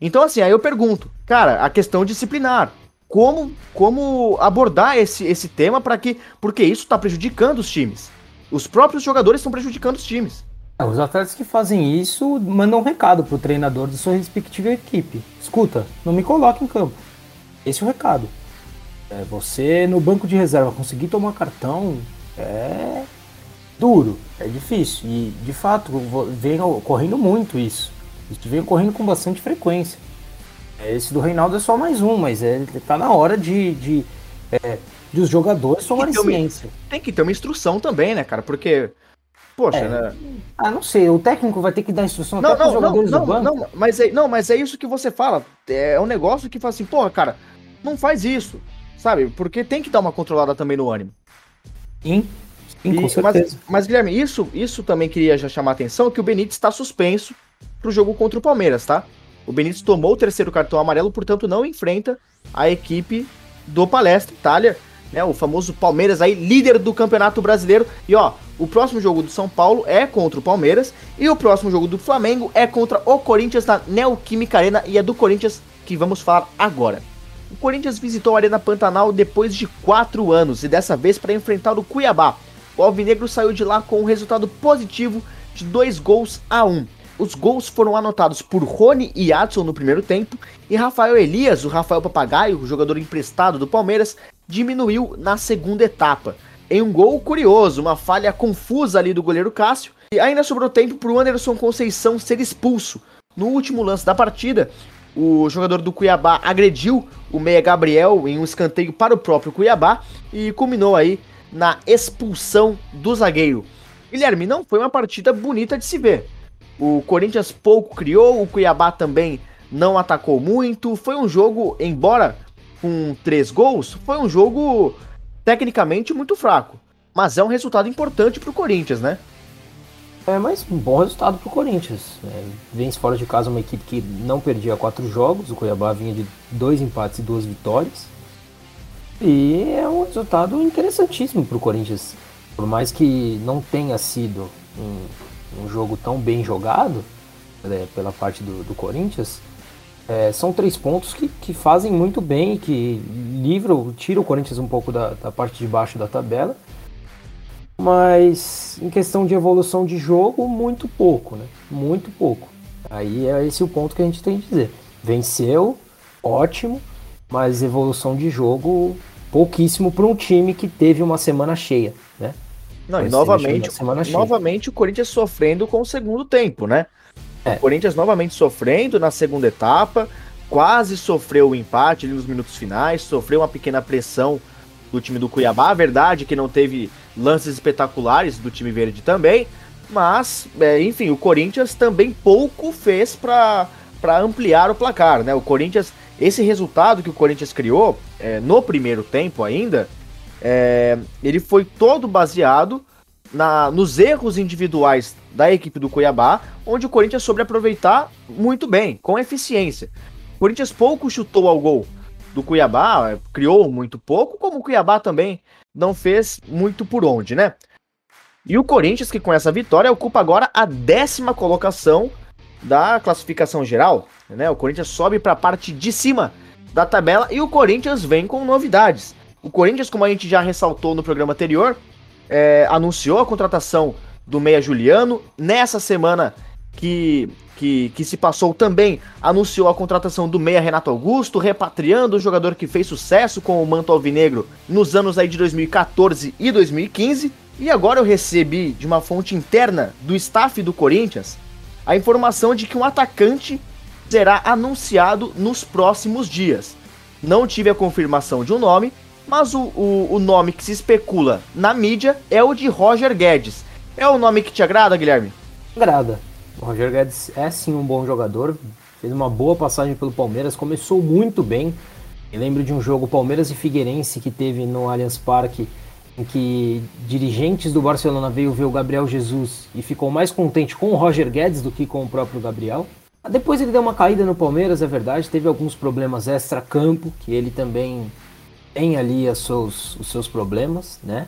Então, assim, aí eu pergunto, cara, a questão disciplinar. Como, como abordar esse, esse tema para que. Porque isso está prejudicando os times. Os próprios jogadores estão prejudicando os times. É, os atletas que fazem isso mandam um recado pro treinador da sua respectiva equipe. Escuta, não me coloque em campo. Esse é o recado. É, você no banco de reserva conseguir tomar cartão é duro, é difícil. E de fato vem ocorrendo muito isso. Isso vem ocorrendo com bastante frequência. É, esse do Reinaldo é só mais um, mas é, tá na hora de, de, é, de os jogadores tomarem ciência. Tem que ter uma instrução também, né, cara? Porque Poxa, é. né? Ah, não sei, o técnico vai ter que dar instrução não, até não, jogadores não, do banco. Não, mas é, não, mas é isso que você fala. É um negócio que fala assim, porra, cara, não faz isso, sabe? Porque tem que dar uma controlada também no ânimo. Sim, sim com certeza. Mas, mas, Guilherme, isso, isso também queria já chamar a atenção, que o Benítez está suspenso pro jogo contra o Palmeiras, tá? O Benítez tomou o terceiro cartão amarelo, portanto não enfrenta a equipe do Palestra Itália né? O famoso Palmeiras aí, líder do Campeonato Brasileiro. E ó, o próximo jogo do São Paulo é contra o Palmeiras e o próximo jogo do Flamengo é contra o Corinthians na Neoquímica Arena e é do Corinthians que vamos falar agora. o Corinthians visitou a Arena Pantanal depois de quatro anos e dessa vez para enfrentar o Cuiabá. O Alvinegro saiu de lá com um resultado positivo de dois gols a um. Os gols foram anotados por Rony e Adson no primeiro tempo e Rafael Elias, o Rafael Papagaio, o jogador emprestado do Palmeiras, diminuiu na segunda etapa. Em um gol curioso, uma falha confusa ali do goleiro Cássio, e ainda sobrou tempo para o Anderson Conceição ser expulso. No último lance da partida, o jogador do Cuiabá agrediu o meia Gabriel em um escanteio para o próprio Cuiabá e culminou aí na expulsão do zagueiro. Guilherme, não foi uma partida bonita de se ver. O Corinthians pouco criou, o Cuiabá também não atacou muito. Foi um jogo, embora com três gols, foi um jogo tecnicamente muito fraco. Mas é um resultado importante para o Corinthians, né? É, mas um bom resultado para o Corinthians. É, vence fora de casa uma equipe que não perdia quatro jogos. O Cuiabá vinha de dois empates e duas vitórias. E é um resultado interessantíssimo para o Corinthians. Por mais que não tenha sido um, um jogo tão bem jogado é, pela parte do, do Corinthians, é, são três pontos que, que fazem muito bem, que livram, tira o Corinthians um pouco da, da parte de baixo da tabela mas em questão de evolução de jogo, muito pouco, né? Muito pouco. Aí é esse o ponto que a gente tem que dizer. Venceu, ótimo, mas evolução de jogo pouquíssimo para um time que teve uma semana cheia, né? Não, e novamente, novamente o Corinthians sofrendo com o segundo tempo, né? É. O Corinthians novamente sofrendo na segunda etapa, quase sofreu o empate ali nos minutos finais, sofreu uma pequena pressão do time do Cuiabá. A verdade é que não teve lances espetaculares do time verde também, mas, é, enfim, o Corinthians também pouco fez para ampliar o placar, né? O Corinthians, esse resultado que o Corinthians criou é, no primeiro tempo ainda, é, ele foi todo baseado na, nos erros individuais da equipe do Cuiabá, onde o Corinthians soube aproveitar muito bem, com eficiência. O Corinthians pouco chutou ao gol do Cuiabá, criou muito pouco, como o Cuiabá também não fez muito por onde, né? E o Corinthians, que com essa vitória ocupa agora a décima colocação da classificação geral. Né? O Corinthians sobe para a parte de cima da tabela e o Corinthians vem com novidades. O Corinthians, como a gente já ressaltou no programa anterior, é, anunciou a contratação do Meia Juliano. Nessa semana que que, que se passou também anunciou a contratação do meia Renato Augusto, repatriando o jogador que fez sucesso com o manto alvinegro nos anos aí de 2014 e 2015. E agora eu recebi de uma fonte interna do staff do Corinthians a informação de que um atacante será anunciado nos próximos dias. Não tive a confirmação de um nome, mas o, o, o nome que se especula na mídia é o de Roger Guedes. É o nome que te agrada, Guilherme? Agrada. O Roger Guedes é sim um bom jogador, fez uma boa passagem pelo Palmeiras, começou muito bem. Eu lembro de um jogo Palmeiras e Figueirense que teve no Allianz Parque, em que dirigentes do Barcelona veio ver o Gabriel Jesus e ficou mais contente com o Roger Guedes do que com o próprio Gabriel. Depois ele deu uma caída no Palmeiras, é verdade, teve alguns problemas extra-campo, que ele também tem ali seus, os seus problemas, né?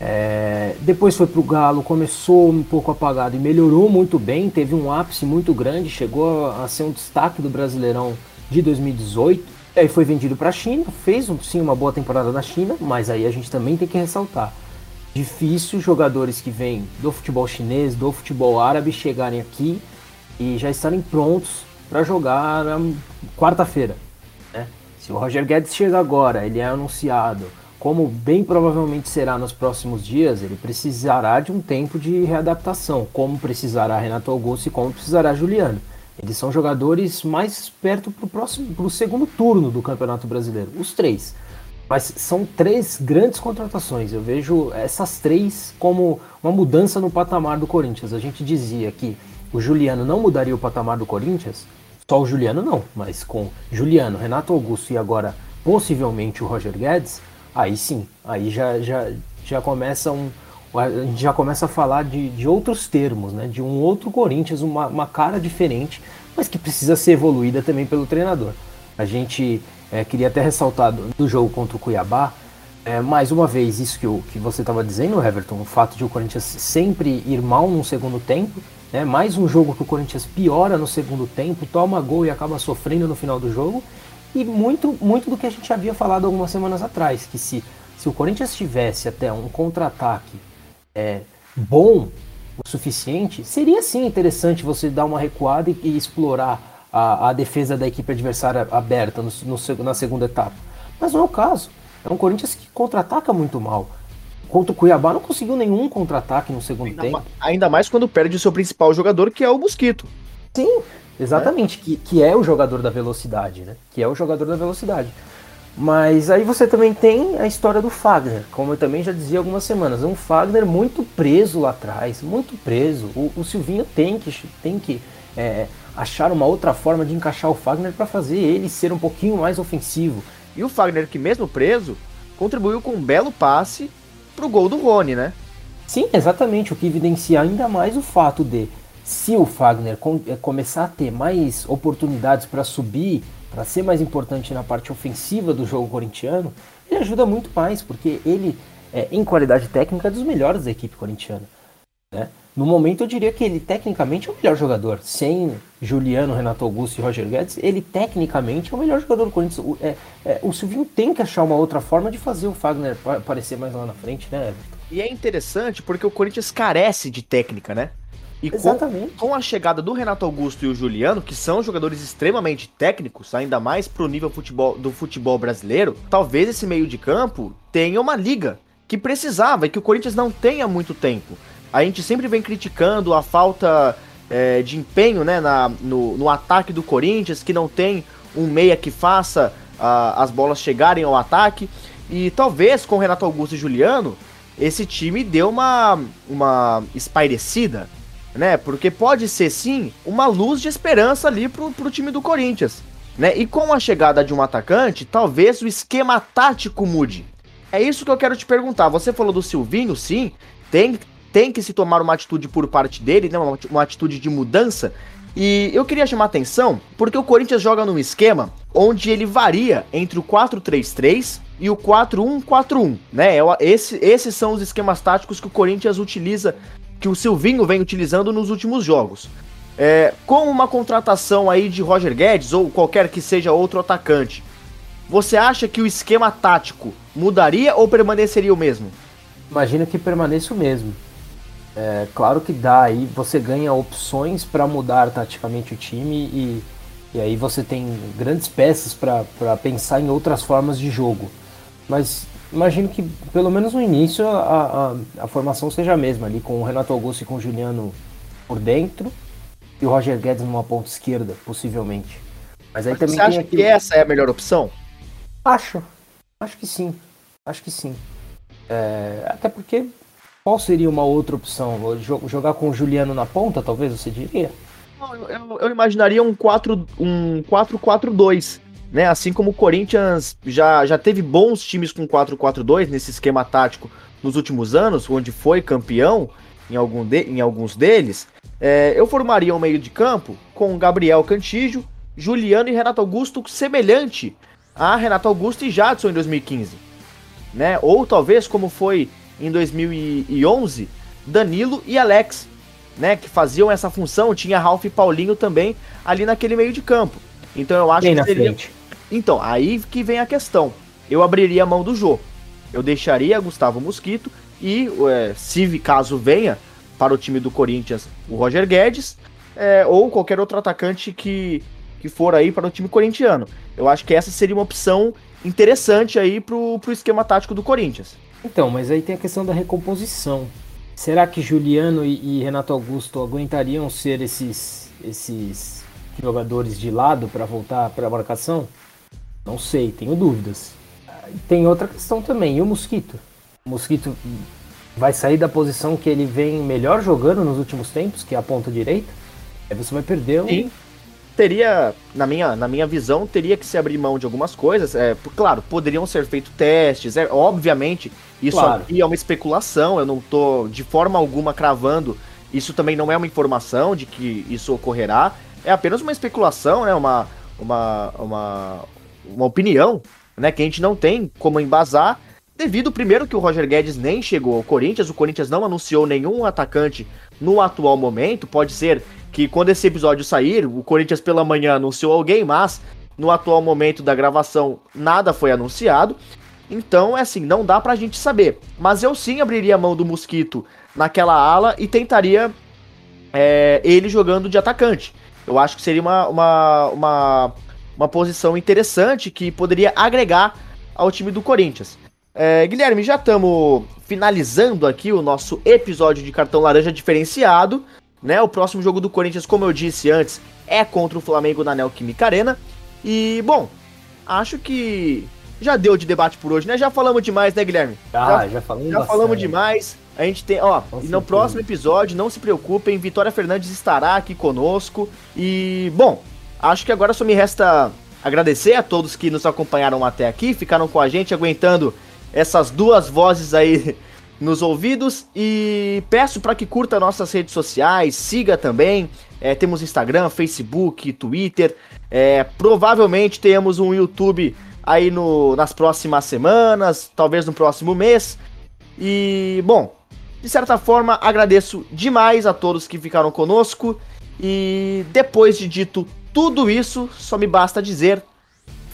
É, depois foi para o Galo, começou um pouco apagado e melhorou muito bem, teve um ápice muito grande, chegou a, ser um destaque do Brasileirão de 2018. Aí foi vendido para a China, fez sim uma boa temporada na China, mas aí a gente também tem que ressaltar. Difícil jogadores que vêm do futebol chinês, do futebol árabe chegarem aqui e já estarem prontos para jogar na quarta-feira. Né? Se o Roger Guedes chega agora, ele é anunciado, como bem provavelmente será nos próximos dias, ele precisará de um tempo de readaptação, como precisará Renato Augusto e como precisará Juliano. Eles são jogadores mais perto para o segundo turno do Campeonato Brasileiro, os três. Mas são três grandes contratações. Eu vejo essas três como uma mudança no patamar do Corinthians. A gente dizia que o Juliano não mudaria o patamar do Corinthians, só o Juliano não, mas com Juliano, Renato Augusto e agora possivelmente o Roger Guedes, aí sim, aí já, já, já começa um. A gente já começa a falar de, de outros termos, né? De um outro Corinthians, uma, uma cara diferente, mas que precisa ser evoluída também pelo treinador. A gente é, queria até ressaltar do, do, jogo contra o Cuiabá, é, mais uma vez, isso que, o, que você estava dizendo, Everton, o fato de o Corinthians sempre ir mal no segundo tempo, né, mais um jogo que o Corinthians piora no segundo tempo, toma gol e acaba sofrendo no final do jogo, E muito, muito do que a gente havia falado algumas semanas atrás, que se, se o Corinthians tivesse até um contra-ataque é, bom o suficiente, seria sim interessante você dar uma recuada e, e explorar a, a, defesa da equipe adversária aberta no, no, na segunda etapa. Mas não é o caso. É um Corinthians que contra-ataca muito mal. Contra o Cuiabá não conseguiu nenhum contra-ataque no segundo ainda tempo. Ma ainda mais quando perde o seu principal jogador, que é o Mosquito. Sim, exatamente. É. Que, que é o jogador da velocidade, né? Que é o jogador da velocidade. Mas aí você também tem a história do Fagner, como eu também já dizia algumas semanas. Um Fagner muito preso lá atrás, muito preso. O, o Silvinho tem que, tem que é, achar uma outra forma de encaixar o Fagner para fazer ele ser um pouquinho mais ofensivo. E o Fagner, que mesmo preso, contribuiu com um belo passe pro gol do Rony, né? Sim, exatamente. O que evidencia ainda mais o fato de, se o Fagner com, é, começar a ter mais oportunidades para subir para ser mais importante na parte ofensiva do jogo corintiano, ele ajuda muito mais, porque ele, é, em qualidade técnica, é dos melhores da equipe corintiana. Né? No momento, eu diria que ele tecnicamente é o melhor jogador. Sem Juliano, Renato Augusto e Roger Guedes, ele tecnicamente é o melhor jogador do Corinthians. O, é, é, o Silvinho tem que achar uma outra forma de fazer o Fagner aparecer mais lá na frente, né, Everton? E é interessante porque o Corinthians carece de técnica, né? E. Com, com, a chegada do Renato Augusto e o Juliano, que são jogadores extremamente técnicos, ainda mais pro nível futebol, do futebol brasileiro, talvez esse meio de campo tenha uma liga que precisava e que o Corinthians não tenha muito tempo. A gente sempre vem criticando a falta é, de empenho né, na, no, no, ataque do Corinthians, que não tem um meia que faça a, as bolas chegarem ao ataque. E talvez com o Renato Augusto e Juliano, esse time deu uma, uma espairecida né? Porque pode ser sim uma luz de esperança ali pro, pro time do Corinthians. Né? E com a chegada de um atacante, talvez o esquema tático mude. É isso que eu quero te perguntar. Você falou do Silvinho, sim, tem, tem que se tomar uma atitude por parte dele, né? uma, uma atitude de mudança. E eu queria chamar atenção porque o Corinthians joga num esquema onde ele varia entre o 4-3-3 e o 4-1-4-1, né? É esse, esses são os esquemas táticos que o Corinthians utiliza que o Silvinho vem utilizando nos últimos jogos. É, com uma contratação aí de Roger Guedes ou qualquer que seja outro atacante, você acha que o esquema tático mudaria ou permaneceria o mesmo? Imagino que permaneça o mesmo. É, claro que dá aí, você ganha opções para mudar taticamente o time e, e aí você tem grandes peças para pensar em outras formas de jogo. Mas imagino que pelo menos no início a, a, a, formação seja a mesma ali, com o Renato Augusto e com o Juliano por dentro e o Roger Guedes numa ponta esquerda, possivelmente. Mas aí Mas também você acha que essa é a melhor opção? Acho. Acho que sim. Acho que sim. É, até porque qual seria uma outra opção? Jogar com o Juliano na ponta, talvez você diria? Eu, eu, eu imaginaria um 4-4-2. Um 4 -4 -2 né? Assim como o Corinthians já, já teve bons times com 4-4-2 nesse esquema tático nos últimos anos, onde foi campeão em, algum de, em alguns deles, é, eu formaria um meio de campo com Gabriel Cantígio, Juliano e Renato Augusto semelhante a Renato Augusto e Jadson em 2015. Né? Ou talvez como foi em 2011, Danilo e Alex, né, que faziam essa função, tinha Ralf e Paulinho também ali naquele meio de campo. Então eu acho Bem que seria, frente. Então, aí que vem a questão. Eu abriria a mão do Jô. Eu deixaria Gustavo Mosquito e, é, se caso venha para o time do Corinthians o Roger Guedes, é, ou qualquer outro atacante que, que for aí para o time corintiano. Eu acho que essa seria uma opção interessante aí pro, pro esquema tático do Corinthians. Então, mas aí tem a questão da recomposição. Será que Juliano e, e Renato Augusto aguentariam ser esses, esses jogadores de lado para voltar para a marcação? Não sei, tenho dúvidas. Tem outra questão também, e o Mosquito? O Mosquito vai sair da posição que ele vem melhor jogando nos últimos tempos, que é a ponta direita. Aí você vai perder um. Sim. Teria, na minha, na minha visão, teria que se abrir mão de algumas coisas. É, claro, poderiam ser feitos testes. É, obviamente, isso claro. aqui é uma especulação. Eu não tô de forma alguma cravando. Isso também não é uma informação de que isso ocorrerá. É apenas uma especulação, né? Uma, uma, uma, uma opinião, né, que a gente não tem como embasar, devido primeiro que o Roger Guedes nem chegou ao Corinthians, o Corinthians não anunciou nenhum atacante no atual momento, pode ser que quando esse episódio sair, o Corinthians pela manhã anunciou alguém, mas no atual momento da gravação, nada foi anunciado. Então, é assim, não dá pra gente saber. Mas eu sim abriria a mão do Mosquito naquela ala e tentaria é, ele jogando de atacante. Eu acho que seria uma, uma, uma, uma posição interessante que poderia agregar ao time do Corinthians. É, Guilherme, já estamos finalizando aqui o nosso episódio de cartão laranja diferenciado. Né? O próximo jogo do Corinthians, como eu disse antes, é contra o Flamengo na Neoquímica Arena. E, bom, acho que já deu de debate por hoje, né? Já falamos demais, né, Guilherme? Ah, já, já falamos Já falamos demais. A gente tem, ó, e no próximo episódio, não se preocupem, Vitória Fernandes estará aqui conosco. E, bom, acho que agora só me resta agradecer a todos que nos acompanharam até aqui, ficaram com a gente, aguentando essas duas vozes aí *laughs* nos ouvidos. E peço para que curta nossas redes sociais, siga também. É, temos Instagram, Facebook, Twitter. É, provavelmente temos um YouTube aí no, nas próximas semanas, talvez no próximo mês. E, bom, de certa forma, agradeço demais a todos que ficaram conosco. E depois de dito tudo isso, só me basta dizer: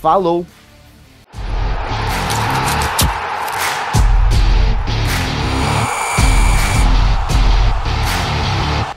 falou!